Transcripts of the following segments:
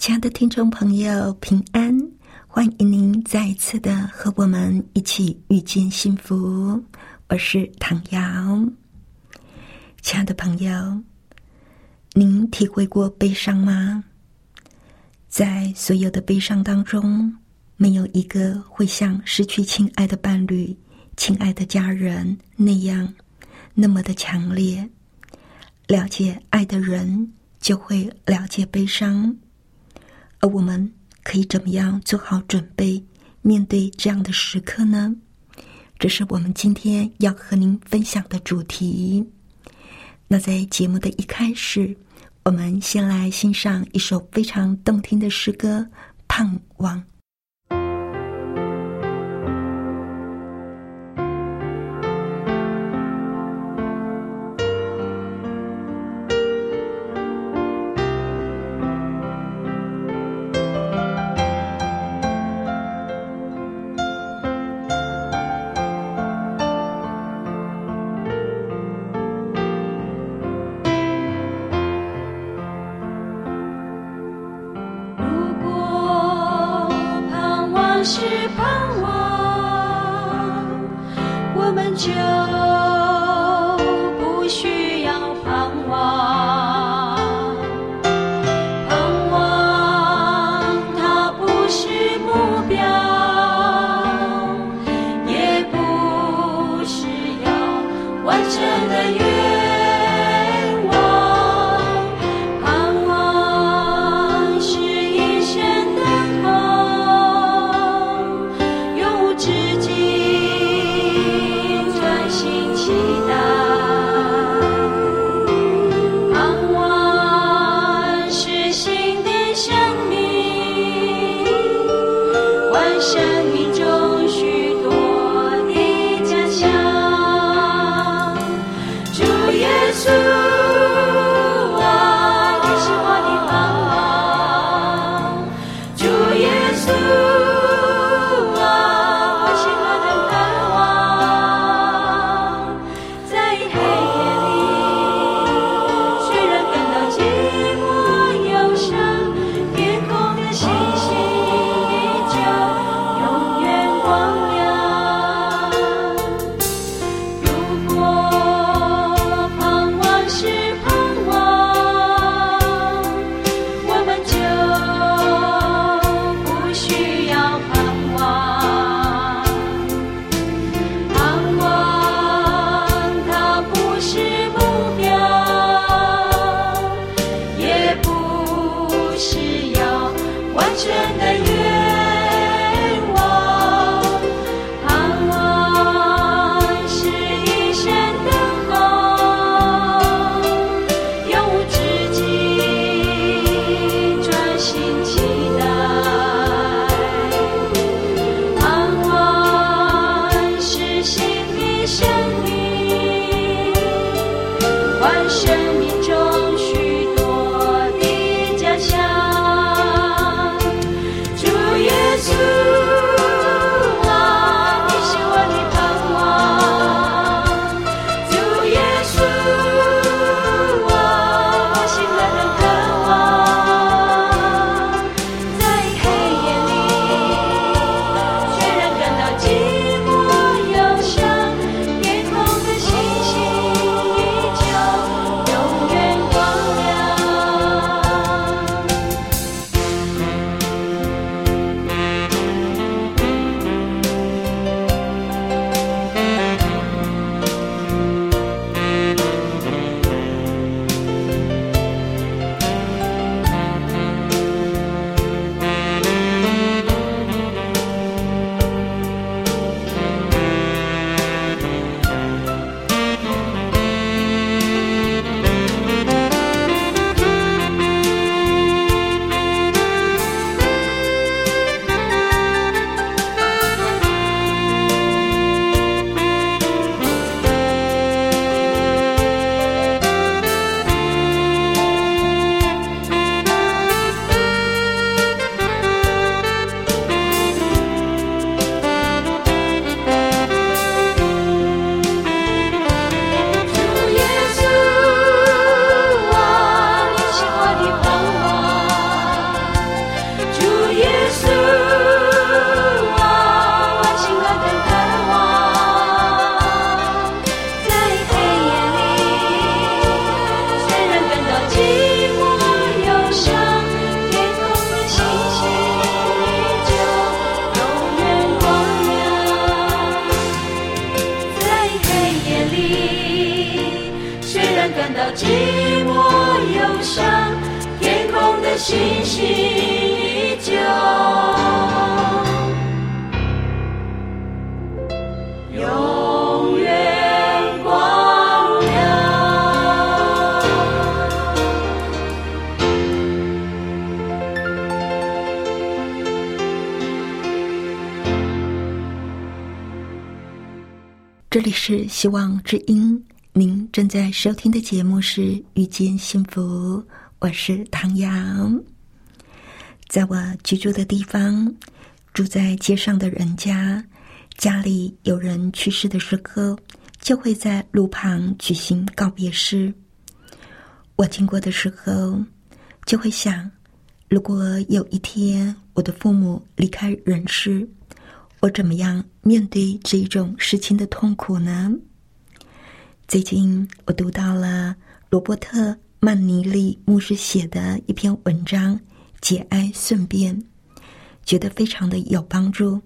亲爱的听众朋友，平安！欢迎您再一次的和我们一起遇见幸福。我是唐瑶。亲爱的朋友。您体会过悲伤吗？在所有的悲伤当中，没有一个会像失去亲爱的伴侣、亲爱的家人那样那么的强烈。了解爱的人，就会了解悲伤。而我们可以怎么样做好准备面对这样的时刻呢？这是我们今天要和您分享的主题。那在节目的一开始，我们先来欣赏一首非常动听的诗歌《盼望》。是盼望我们就永这里是希望之音，您正在收听的节目是《遇见幸福》，我是唐阳。在我居住的地方，住在街上的人家，家里有人去世的时候，就会在路旁举行告别式。我经过的时候，就会想，如果有一天我的父母离开人世，我怎么样面对这一种事情的痛苦呢？最近我读到了罗伯特·曼尼利牧师写的一篇文章《节哀顺变》，觉得非常的有帮助，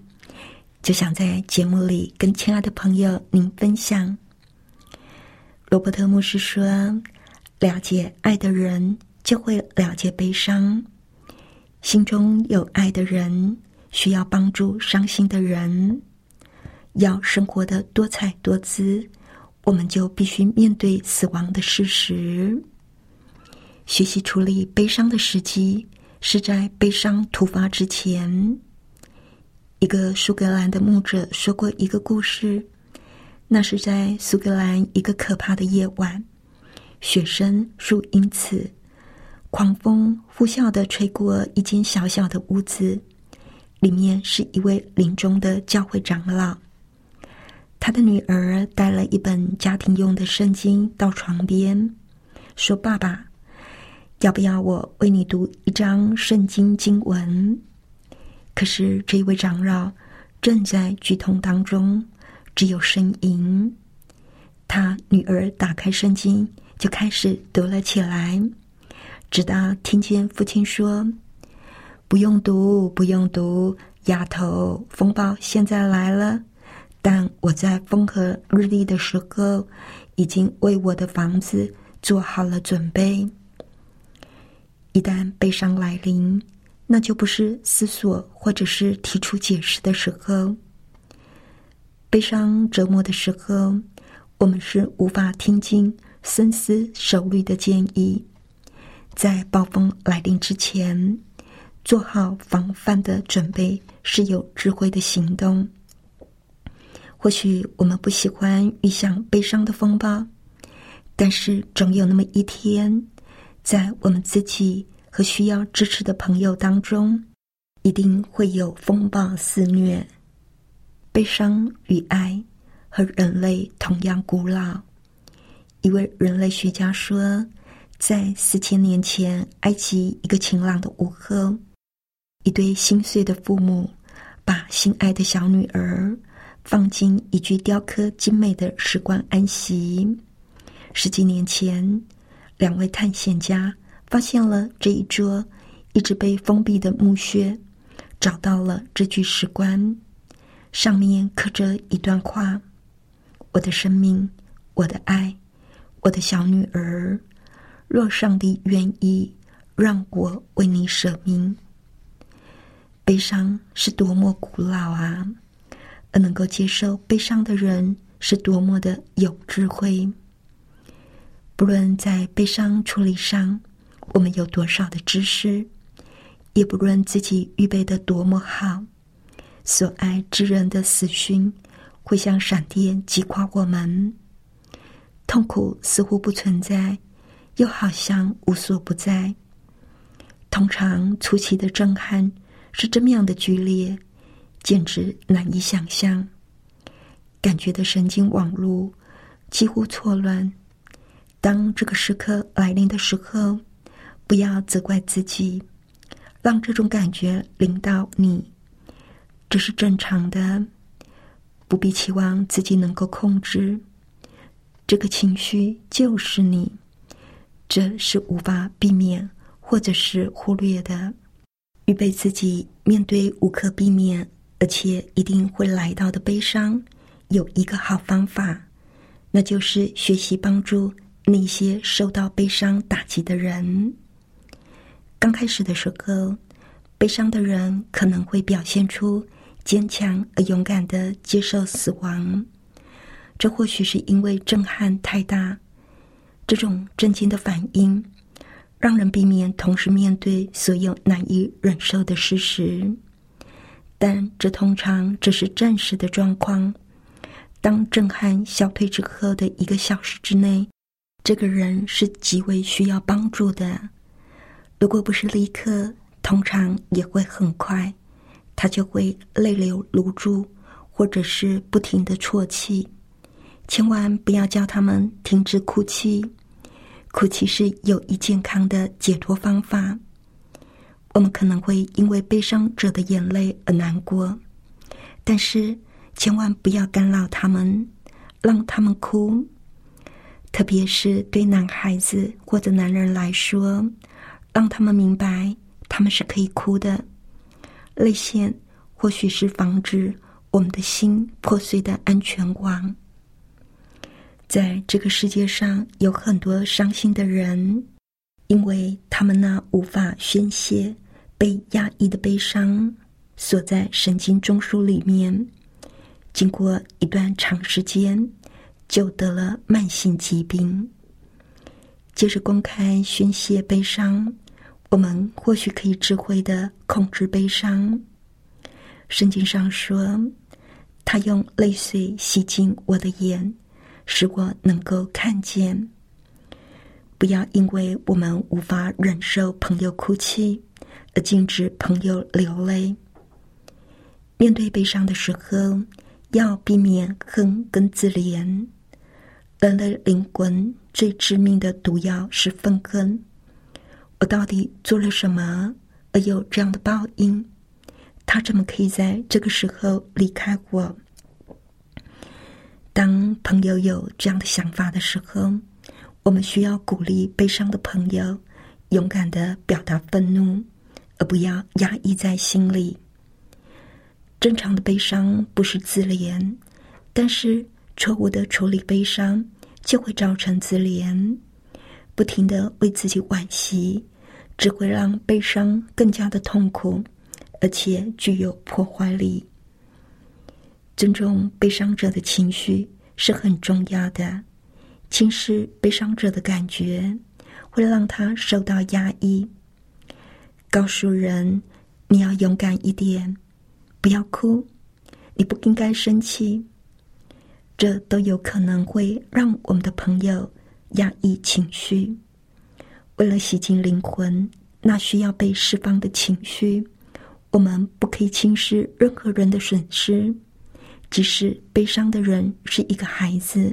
就想在节目里跟亲爱的朋友您分享。罗伯特牧师说：“了解爱的人，就会了解悲伤。心中有爱的人。”需要帮助伤心的人，要生活的多彩多姿，我们就必须面对死亡的事实。学习处理悲伤的时机是在悲伤突发之前。一个苏格兰的牧者说过一个故事，那是在苏格兰一个可怕的夜晚，雪声数英尺，狂风呼啸的吹过一间小小的屋子。里面是一位临终的教会长老，他的女儿带了一本家庭用的圣经到床边，说：“爸爸，要不要我为你读一章圣经经文？”可是这位长老正在剧痛当中，只有呻吟。他女儿打开圣经，就开始读了起来，直到听见父亲说。不用读，不用读，丫头。风暴现在来了，但我在风和日丽的时候，已经为我的房子做好了准备。一旦悲伤来临，那就不是思索或者是提出解释的时候。悲伤折磨的时候，我们是无法听进深思熟虑的建议。在暴风来临之前。做好防范的准备是有智慧的行动。或许我们不喜欢遇上悲伤的风暴，但是总有那么一天，在我们自己和需要支持的朋友当中，一定会有风暴肆虐。悲伤与爱和人类同样古老。一位人类学家说，在四千年前，埃及一个晴朗的午后。一对心碎的父母，把心爱的小女儿放进一具雕刻精美的石棺安息。十几年前，两位探险家发现了这一座一直被封闭的墓穴，找到了这具石棺，上面刻着一段话：“我的生命，我的爱，我的小女儿，若上帝愿意，让我为你舍命。”悲伤是多么古老啊！而能够接受悲伤的人是多么的有智慧。不论在悲伤处理上，我们有多少的知识，也不论自己预备的多么好，所爱之人的死讯会像闪电击垮我们。痛苦似乎不存在，又好像无所不在。通常初期的震撼。是这么样的剧烈，简直难以想象。感觉的神经网络几乎错乱。当这个时刻来临的时候，不要责怪自己，让这种感觉临到你，这是正常的。不必期望自己能够控制这个情绪，就是你，这是无法避免或者是忽略的。预备自己面对无可避免而且一定会来到的悲伤，有一个好方法，那就是学习帮助那些受到悲伤打击的人。刚开始的时候，悲伤的人可能会表现出坚强而勇敢的接受死亡。这或许是因为震撼太大，这种震惊的反应让人避免同时面对所有难以忍受的事实。但这通常只是暂时的状况。当震撼消退之后的一个小时之内，这个人是极为需要帮助的。如果不是立刻，通常也会很快，他就会泪流如注，或者是不停的啜泣。千万不要叫他们停止哭泣，哭泣是有益健康的解脱方法。我们可能会因为悲伤者的眼泪而难过，但是千万不要干扰他们，让他们哭。特别是对男孩子或者男人来说，让他们明白他们是可以哭的。泪腺或许是防止我们的心破碎的安全网。在这个世界上有很多伤心的人，因为他们那无法宣泄、被压抑的悲伤锁在神经中枢里面，经过一段长时间，就得了慢性疾病。接着公开宣泄悲伤，我们或许可以智慧的控制悲伤。圣经上说：“他用泪水洗净我的眼。”使我能够看见。不要因为我们无法忍受朋友哭泣，而禁止朋友流泪。面对悲伤的时候，要避免恨跟自怜。人类灵魂最致命的毒药是愤恨。我到底做了什么，而有这样的报应？他怎么可以在这个时候离开我？当朋友有这样的想法的时候，我们需要鼓励悲伤的朋友勇敢的表达愤怒，而不要压抑在心里。正常的悲伤不是自怜，但是错误的处理悲伤就会造成自怜，不停的为自己惋惜，只会让悲伤更加的痛苦，而且具有破坏力。尊重悲伤者的情绪是很重要的。轻视悲伤者的感觉，会让他受到压抑。告诉人你要勇敢一点，不要哭，你不应该生气。这都有可能会让我们的朋友压抑情绪。为了洗净灵魂，那需要被释放的情绪，我们不可以轻视任何人的损失。其实悲伤的人是一个孩子，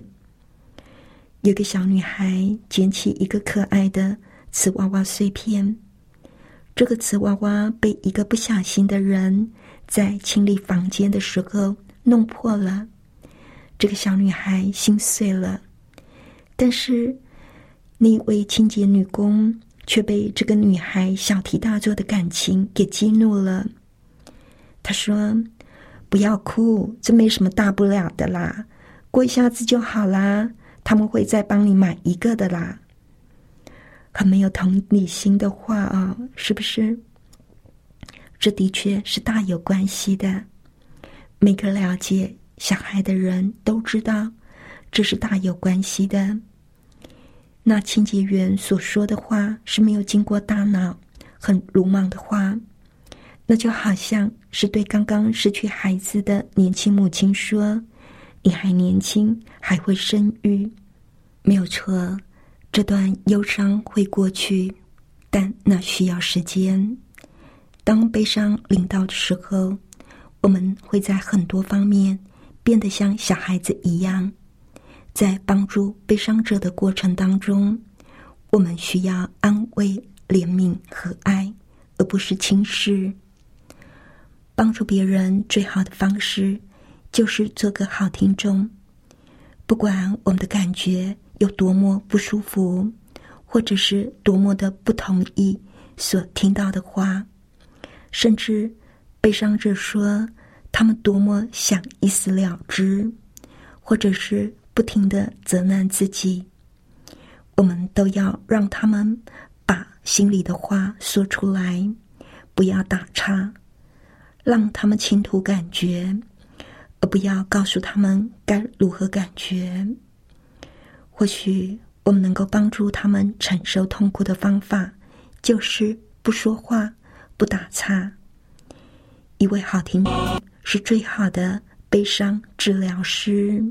有个小女孩捡起一个可爱的瓷娃娃碎片，这个瓷娃娃被一个不小心的人在清理房间的时候弄破了，这个小女孩心碎了。但是那位清洁女工却被这个女孩小题大做的感情给激怒了，她说。不要哭，这没什么大不了的啦，过一下子就好啦。他们会再帮你买一个的啦。很没有同理心的话啊，是不是？这的确是大有关系的。每个了解小孩的人都知道，这是大有关系的。那清洁员所说的话是没有经过大脑，很鲁莽的话。那就好像是对刚刚失去孩子的年轻母亲说：“你还年轻，还会生育，没有错。这段忧伤会过去，但那需要时间。当悲伤临到的时候，我们会在很多方面变得像小孩子一样。在帮助悲伤者的过程当中，我们需要安慰、怜悯和爱，而不是轻视。”帮助别人最好的方式，就是做个好听众。不管我们的感觉有多么不舒服，或者是多么的不同意所听到的话，甚至悲伤者说他们多么想一死了之，或者是不停的责难自己，我们都要让他们把心里的话说出来，不要打岔，让他们倾吐感觉，而不要告诉他们该如何感觉。或许我们能够帮助他们承受痛苦的方法，就是不说话，不打岔。一位好听是最好的悲伤治疗师。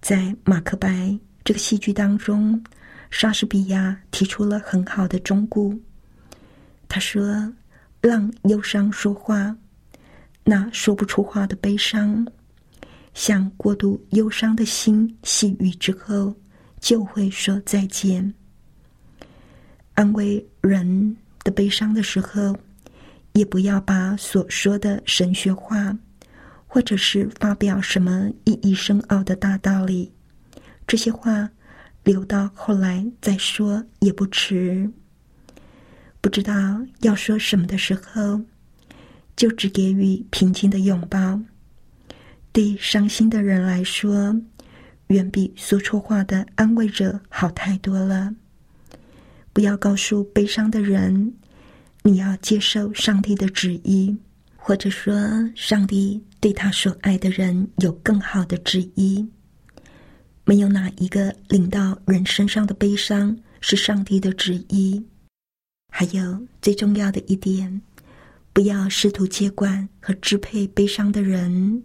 在马克白这个戏剧当中，莎士比亚提出了很好的忠告。他说：“让忧伤说话，那说不出话的悲伤。”向过度忧伤的心细语之后，就会说再见。安慰人的悲伤的时候，也不要把所说的神学话，或者是发表什么意义深奥的大道理，这些话留到后来再说也不迟。不知道要说什么的时候，就只给予平静的拥抱。对伤心的人来说，远比说错话的安慰者好太多了。不要告诉悲伤的人，你要接受上帝的旨意，或者说上帝对他所爱的人有更好的旨意。没有哪一个领到人身上的悲伤是上帝的旨意。还有最重要的一点，不要试图接管和支配悲伤的人。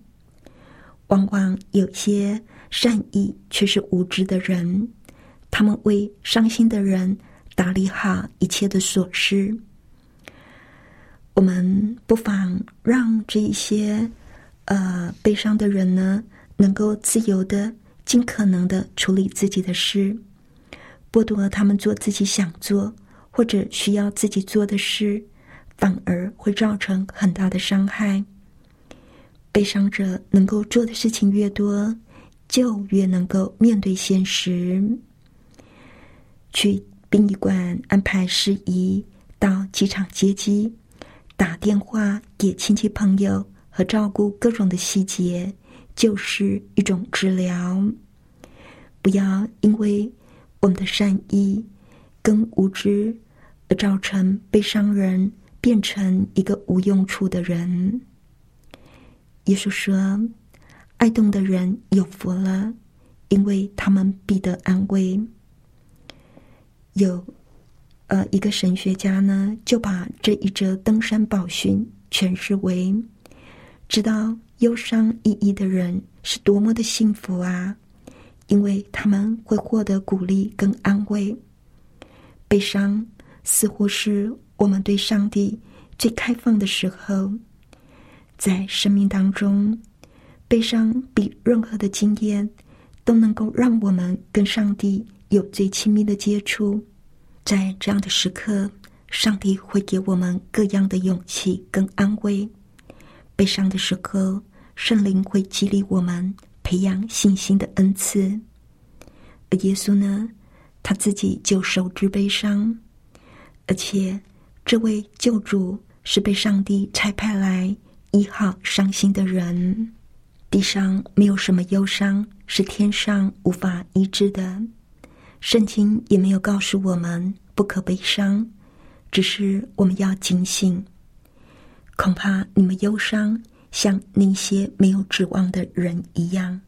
往往有些善意却是无知的人，他们为伤心的人打理好一切的琐事。我们不妨让这一些呃悲伤的人呢，能够自由的、尽可能的处理自己的事，剥夺他们做自己想做或者需要自己做的事，反而会造成很大的伤害。悲伤者能够做的事情越多，就越能够面对现实。去殡仪馆安排事宜，到机场接机，打电话给亲戚朋友和照顾各种的细节，就是一种治疗。不要因为我们的善意跟无知，而造成悲伤人变成一个无用处的人。耶稣说：“爱动的人有福了，因为他们必得安慰。”有，呃，一个神学家呢，就把这一则登山宝训诠释为：知道忧伤意义的人是多么的幸福啊！因为他们会获得鼓励跟安慰。悲伤似乎是我们对上帝最开放的时候。在生命当中，悲伤比任何的经验都能够让我们跟上帝有最亲密的接触。在这样的时刻，上帝会给我们各样的勇气跟安慰。悲伤的时刻，圣灵会激励我们培养信心的恩赐。而耶稣呢，他自己就受之悲伤，而且这位救主是被上帝差派来。医好伤心的人，地上没有什么忧伤是天上无法医治的。圣经也没有告诉我们不可悲伤，只是我们要警醒。恐怕你们忧伤像那些没有指望的人一样。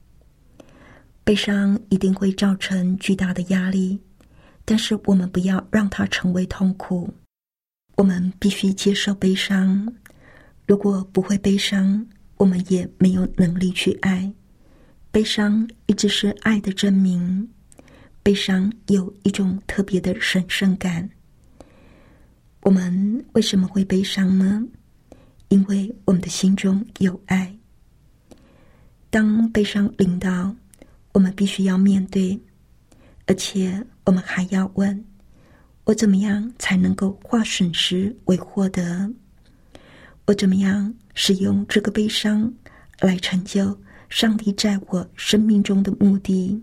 悲伤一定会造成巨大的压力，但是我们不要让它成为痛苦。我们必须接受悲伤。如果不会悲伤，我们也没有能力去爱。悲伤一直是爱的证明。悲伤有一种特别的神圣感。我们为什么会悲伤呢？因为我们的心中有爱。当悲伤临到，我们必须要面对，而且我们还要问：我怎么样才能够化损失为获得？我怎么样使用这个悲伤来成就上帝在我生命中的目的？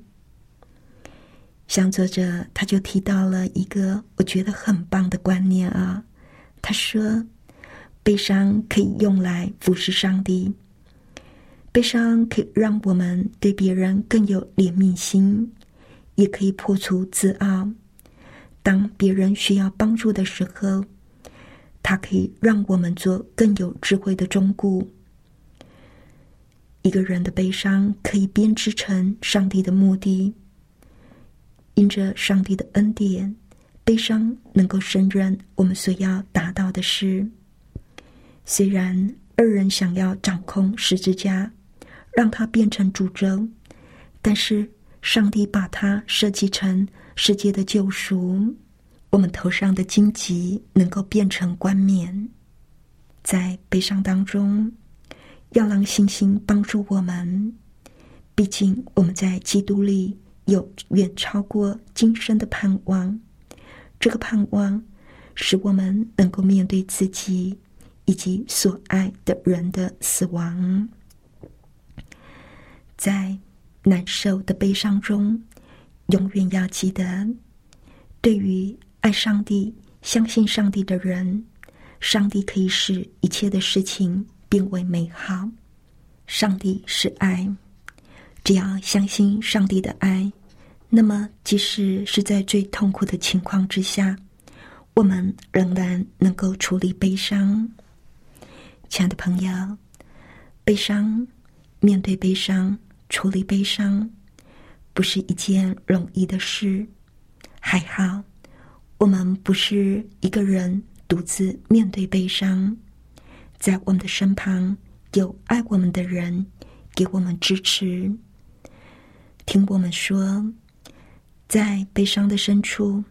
像作者他就提到了一个我觉得很棒的观念啊，他说：悲伤可以用来服侍上帝，悲伤可以让我们对别人更有怜悯心，也可以破除自傲。当别人需要帮助的时候，它可以让我们做更有智慧的忠固。一个人的悲伤可以编织成上帝的目的，因着上帝的恩典，悲伤能够胜任我们所要达到的事。虽然二人想要掌控十字架，让它变成诅咒，但是上帝把它设计成世界的救赎。我们头上的荆棘能够变成冠冕，在悲伤当中，要让信心帮助我们。毕竟我们在基督里有远超过今生的盼望，这个盼望使我们能够面对自己以及所爱的人的死亡。在难受的悲伤中，永远要记得，对于。爱上帝、相信上帝的人，上帝可以使一切的事情变为美好。上帝是爱，只要相信上帝的爱，那么即使是在最痛苦的情况之下，我们仍然能够处理悲伤。亲爱的朋友，悲伤、面对悲伤、处理悲伤，不是一件容易的事。还好。我们不是一个人独自面对悲伤，在我们的身旁有爱我们的人，给我们支持。听我们说，在悲伤的深处，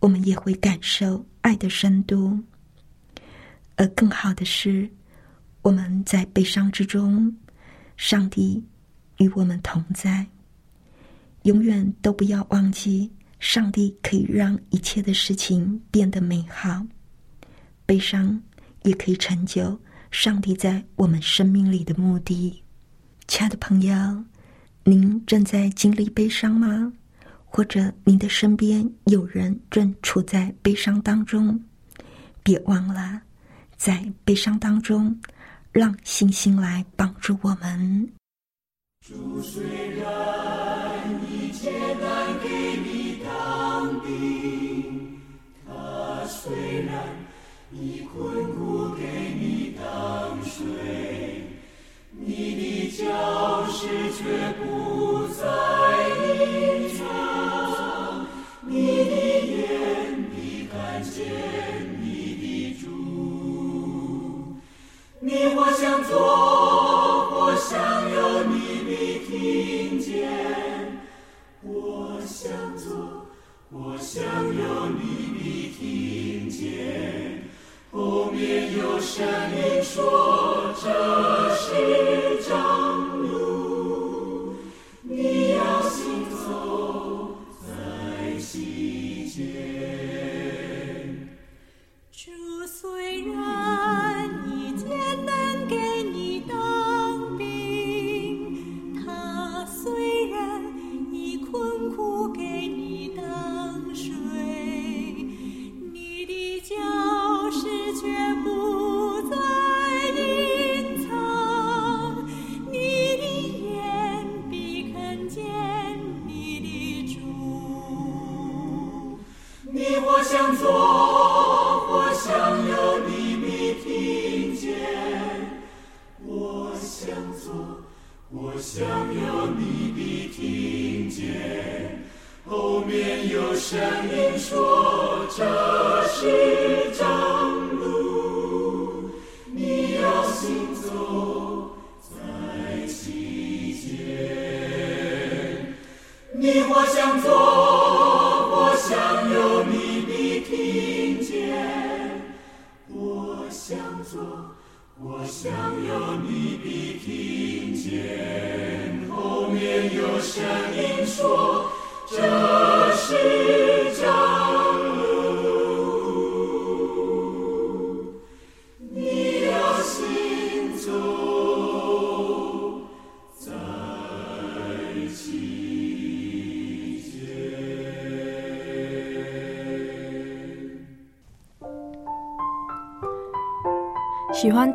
我们也会感受爱的深度。而更好的是，我们在悲伤之中，上帝与我们同在。永远都不要忘记。上帝可以让一切的事情变得美好，悲伤也可以成就上帝在我们生命里的目的。亲爱的朋友，您正在经历悲伤吗？或者您的身边有人正处在悲伤当中？别忘了，在悲伤当中，让星星来帮助我们。主虽然一切难给你。当兵，他虽然以困苦给你当水，你的教室却不在隐藏，你的眼必看见你的主，你或想做，我想要你听见，后面有声音说这是张路，你要行走在西间。这虽然。你或向左，或向右，你必听见；我向左，我向右，你必听见。后面有声音说：“这是。”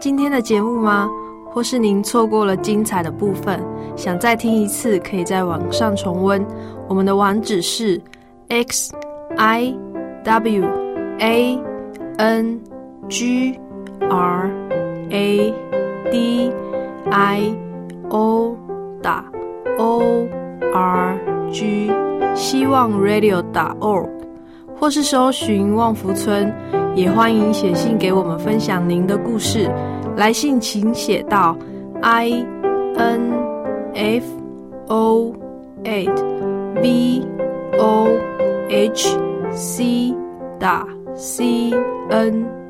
今天的节目吗？或是您错过了精彩的部分，想再听一次，可以在网上重温。我们的网址是 x i w a n g r a d i o 打 o r g 希望 radio 打 org，或是搜寻旺福村，也欢迎写信给我们分享您的故事。来信请写到 i n f o a t v o h c 打 c n。